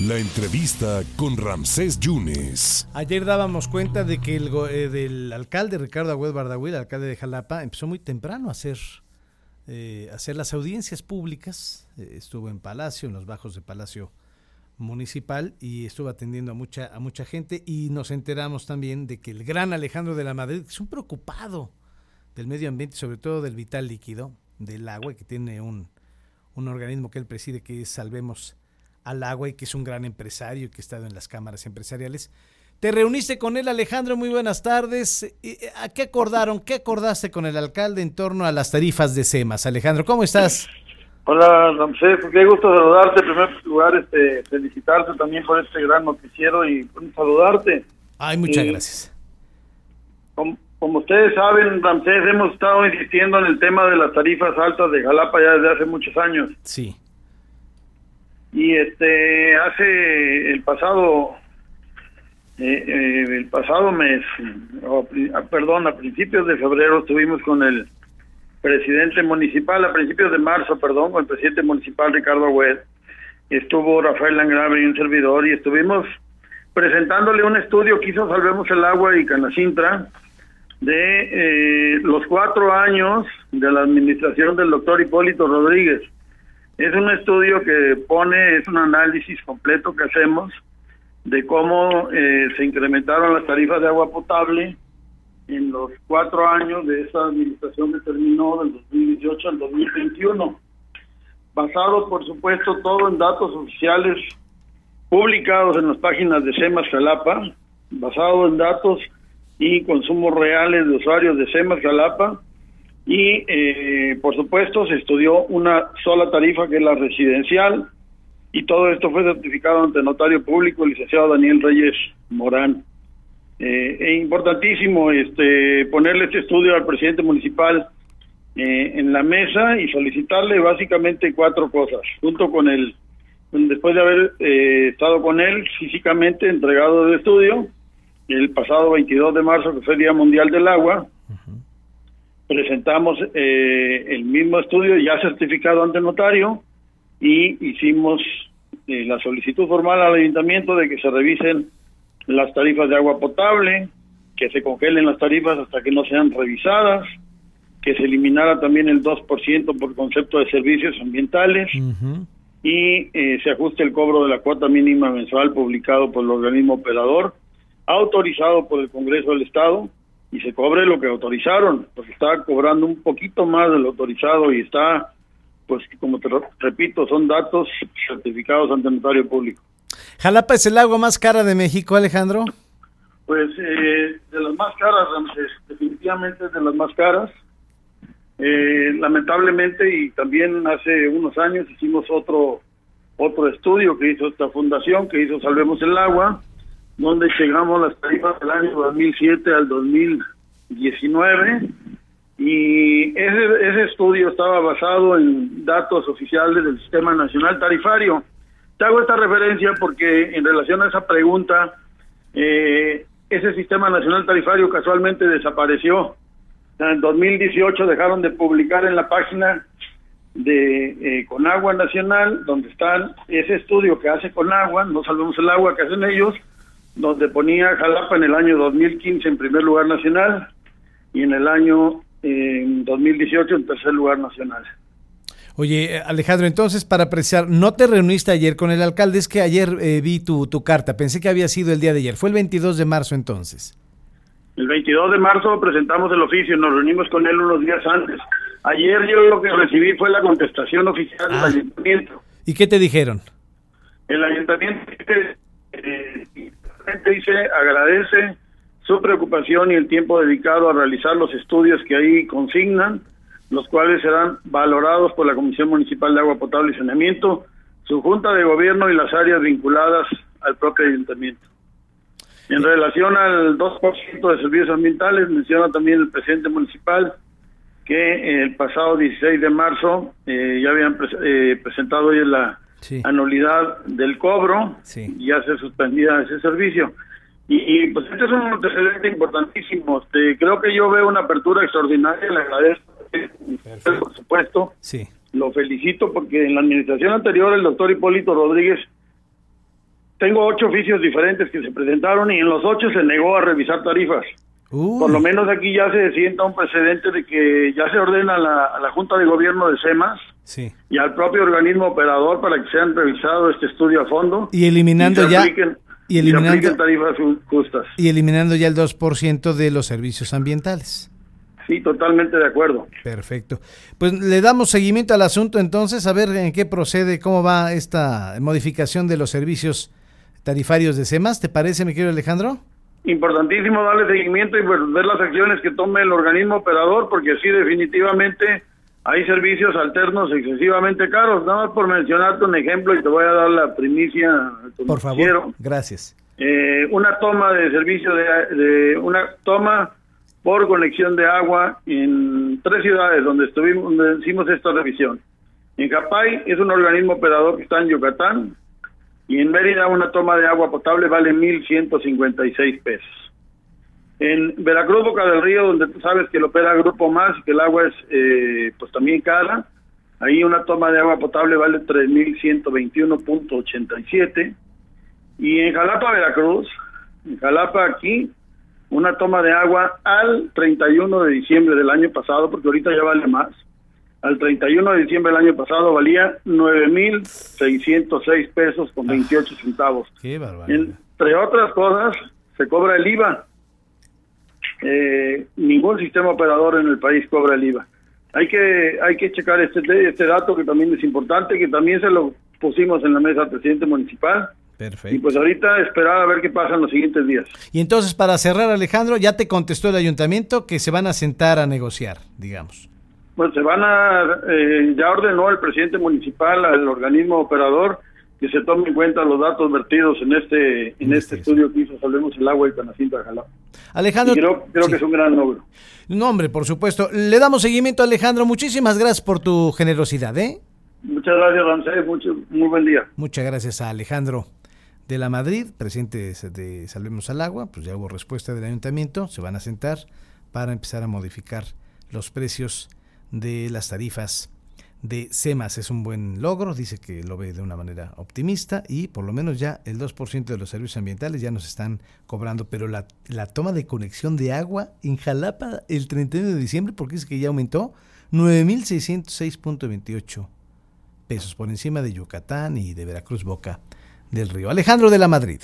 La entrevista con Ramsés Yunes. Ayer dábamos cuenta de que el eh, del alcalde Ricardo Agüed Bardagüil, alcalde de Jalapa, empezó muy temprano a hacer, eh, hacer las audiencias públicas. Eh, estuvo en Palacio, en los bajos de Palacio Municipal, y estuvo atendiendo a mucha, a mucha gente. Y nos enteramos también de que el gran Alejandro de la Madrid es un preocupado del medio ambiente, sobre todo del vital líquido, del agua, que tiene un, un organismo que él preside que es Salvemos al agua y que es un gran empresario y que ha estado en las cámaras empresariales. Te reuniste con él, Alejandro, muy buenas tardes. ¿A qué acordaron? ¿Qué acordaste con el alcalde en torno a las tarifas de SEMAS? Alejandro, ¿cómo estás? Hola, Ramsés, qué gusto saludarte. En primer lugar, este, felicitarte también por este gran noticiero y saludarte. Ay, muchas gracias. Como, como, ustedes saben, Ramsés, hemos estado insistiendo en el tema de las tarifas altas de Jalapa ya desde hace muchos años. Sí y este hace el pasado eh, eh, el pasado mes perdón a principios de febrero estuvimos con el presidente municipal a principios de marzo perdón con el presidente municipal Ricardo Agüed. Estuvo Rafael Langrave y un servidor y estuvimos presentándole un estudio que hizo Salvemos el Agua y Canacintra de eh, los cuatro años de la administración del doctor Hipólito Rodríguez es un estudio que pone, es un análisis completo que hacemos de cómo eh, se incrementaron las tarifas de agua potable en los cuatro años de esa administración que terminó del 2018 al 2021. Basado, por supuesto, todo en datos oficiales publicados en las páginas de SEMAS Jalapa, basado en datos y consumos reales de usuarios de SEMAS Jalapa, y eh, por supuesto se estudió una sola tarifa que es la residencial y todo esto fue certificado ante notario público el licenciado Daniel Reyes Morán. Eh, es importantísimo este ponerle este estudio al presidente municipal eh, en la mesa y solicitarle básicamente cuatro cosas, junto con el, después de haber eh, estado con él físicamente entregado el estudio, el pasado 22 de marzo, que fue el Día Mundial del Agua, presentamos eh, el mismo estudio ya certificado ante el notario y hicimos eh, la solicitud formal al ayuntamiento de que se revisen las tarifas de agua potable, que se congelen las tarifas hasta que no sean revisadas, que se eliminara también el 2% por concepto de servicios ambientales y eh, se ajuste el cobro de la cuota mínima mensual publicado por el organismo operador, autorizado por el Congreso del Estado y se cobre lo que autorizaron, porque está cobrando un poquito más de lo autorizado y está, pues como te repito, son datos certificados ante notario público. ¿Jalapa es el agua más cara de México, Alejandro? Pues eh, de las más caras, definitivamente de las más caras. Eh, lamentablemente, y también hace unos años hicimos otro otro estudio que hizo esta fundación, que hizo Salvemos el Agua, donde llegamos las tarifas del año 2007 al 2019 y ese, ese estudio estaba basado en datos oficiales del Sistema Nacional Tarifario. Te hago esta referencia porque en relación a esa pregunta, eh, ese Sistema Nacional Tarifario casualmente desapareció. En 2018 dejaron de publicar en la página de eh, Conagua Nacional, donde están ese estudio que hace Conagua, no salvemos el agua que hacen ellos, donde ponía Jalapa en el año 2015 en primer lugar nacional y en el año 2018 en tercer lugar nacional. Oye, Alejandro, entonces para apreciar, no te reuniste ayer con el alcalde, es que ayer eh, vi tu, tu carta, pensé que había sido el día de ayer, fue el 22 de marzo entonces. El 22 de marzo presentamos el oficio, nos reunimos con él unos días antes. Ayer yo lo que recibí fue la contestación oficial del ah. ayuntamiento. ¿Y qué te dijeron? El ayuntamiento eh, dice agradece su preocupación y el tiempo dedicado a realizar los estudios que ahí consignan, los cuales serán valorados por la Comisión Municipal de Agua Potable y Saneamiento, su Junta de Gobierno y las áreas vinculadas al propio ayuntamiento. En relación al 2% de servicios ambientales, menciona también el presidente municipal que el pasado 16 de marzo eh, ya habían eh, presentado hoy la anualidad del cobro y ya se suspendía ese servicio. Y, pues este es un antecedente importantísimo. Este, creo que yo veo una apertura extraordinaria, le agradezco, por supuesto. Sí. Lo felicito porque en la administración anterior el doctor Hipólito Rodríguez tengo ocho oficios diferentes que se presentaron y en los ocho se negó a revisar tarifas. Uy, Por lo menos aquí ya se sienta un precedente de que ya se ordena la, a la Junta de Gobierno de SEMAS sí. y al propio organismo operador para que sean revisado este estudio a fondo. Y eliminando ya apliquen- y eliminando- tarifas ju- justas. y eliminando ya el 2% de los servicios ambientales. Sí, totalmente de acuerdo. Perfecto. Pues le damos seguimiento al asunto entonces, a ver en qué procede, cómo va esta modificación de los servicios tarifarios de SEMAS. ¿Te parece, mi querido Alejandro? Importantísimo darle seguimiento y ver ver las acciones que tome el organismo operador, porque sí, definitivamente hay servicios alternos excesivamente caros. Nada más por mencionarte un ejemplo y te voy a dar la primicia. Por favor. quiero. Gracias. Eh, una toma de servicio de, de una toma por conexión de agua en tres ciudades donde estuvimos donde hicimos esta revisión. En Japay es un organismo operador que está en Yucatán y en Mérida una toma de agua potable vale 1.156 pesos. En Veracruz, Boca del Río, donde tú sabes que lo opera Grupo Más y que el agua es eh, pues también cara, ahí una toma de agua potable vale 3.121.87 y en Jalapa, Veracruz, en Jalapa aquí, una toma de agua al 31 de diciembre del año pasado, porque ahorita ya vale más, al 31 de diciembre del año pasado valía 9.606 pesos con 28 centavos. Qué barbaridad. Entre otras cosas, se cobra el IVA. Eh, ningún sistema operador en el país cobra el IVA. Hay que hay que checar este este dato que también es importante, que también se lo pusimos en la mesa al presidente municipal. Y Perfecto. pues ahorita esperar a ver qué pasa en los siguientes días. Y entonces, para cerrar, Alejandro, ya te contestó el ayuntamiento que se van a sentar a negociar, digamos. Pues se van a, eh, ya ordenó el presidente municipal al organismo operador que se tome en cuenta los datos vertidos en este en este estudio que hizo Salvemos el Agua y Canacinta de Jalapa. Alejandro. Y creo, creo que es un gran logro. No, hombre, por supuesto. Le damos seguimiento, Alejandro. Muchísimas gracias por tu generosidad, ¿eh? Muchas gracias, Ramsés. Mucho, muy buen día. Muchas gracias a Alejandro de la Madrid, presidente de- de Salvemos al Agua. Pues ya hubo respuesta del ayuntamiento. Se van a sentar para empezar a modificar los precios de las tarifas de SEMAS. Es un buen logro, dice que lo ve de una manera optimista y por lo menos ya el 2% de los servicios ambientales ya nos están cobrando, pero la, la toma de conexión de agua en Jalapa el 31 de diciembre, porque dice que ya aumentó, 9.606.28 pesos por encima de Yucatán y de Veracruz Boca del Río. Alejandro de la Madrid.